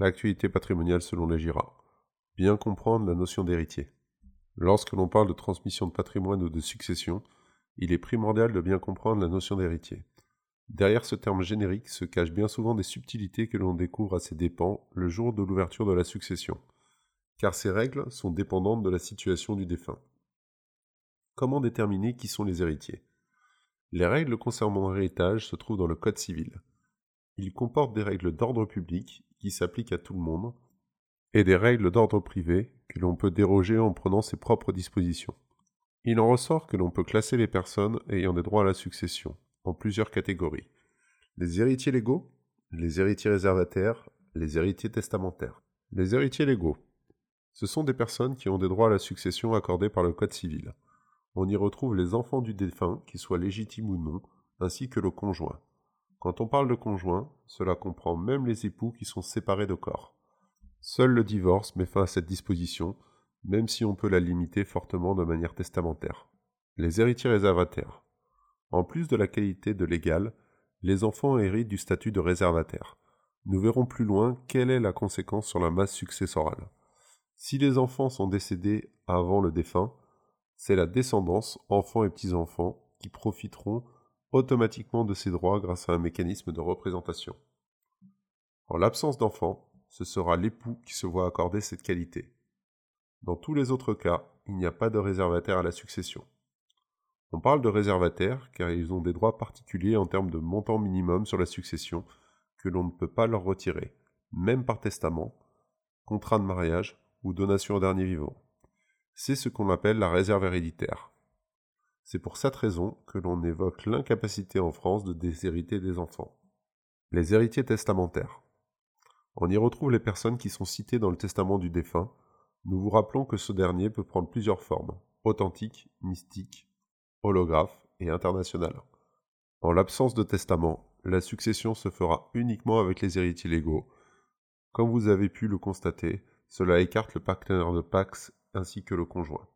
L'actualité patrimoniale selon les GIRA. Bien comprendre la notion d'héritier. Lorsque l'on parle de transmission de patrimoine ou de succession, il est primordial de bien comprendre la notion d'héritier. Derrière ce terme générique se cachent bien souvent des subtilités que l'on découvre à ses dépens le jour de l'ouverture de la succession, car ces règles sont dépendantes de la situation du défunt. Comment déterminer qui sont les héritiers? Les règles concernant l'héritage se trouvent dans le Code civil. Il comporte des règles d'ordre public qui s'appliquent à tout le monde, et des règles d'ordre privé que l'on peut déroger en prenant ses propres dispositions. Il en ressort que l'on peut classer les personnes ayant des droits à la succession en plusieurs catégories. Les héritiers légaux, les héritiers réservataires, les héritiers testamentaires. Les héritiers légaux. Ce sont des personnes qui ont des droits à la succession accordés par le Code civil. On y retrouve les enfants du défunt, qu'ils soient légitimes ou non, ainsi que le conjoint. Quand on parle de conjoint, cela comprend même les époux qui sont séparés de corps. Seul le divorce met fin à cette disposition, même si on peut la limiter fortement de manière testamentaire. Les héritiers réservataires. En plus de la qualité de légal, les enfants héritent du statut de réservataire. Nous verrons plus loin quelle est la conséquence sur la masse successorale. Si les enfants sont décédés avant le défunt, c'est la descendance, enfants et petits-enfants, qui profiteront automatiquement de ces droits grâce à un mécanisme de représentation. En l'absence d'enfants, ce sera l'époux qui se voit accorder cette qualité. Dans tous les autres cas, il n'y a pas de réservataire à la succession. On parle de réservataires car ils ont des droits particuliers en termes de montant minimum sur la succession que l'on ne peut pas leur retirer, même par testament, contrat de mariage ou donation au dernier vivant. C'est ce qu'on appelle la réserve héréditaire. C'est pour cette raison que l'on évoque l'incapacité en France de déshériter des enfants. Les héritiers testamentaires. On y retrouve les personnes qui sont citées dans le testament du défunt. Nous vous rappelons que ce dernier peut prendre plusieurs formes authentique, mystique, holographe et international. En l'absence de testament, la succession se fera uniquement avec les héritiers légaux. Comme vous avez pu le constater, cela écarte le partenaire de Pax ainsi que le conjoint.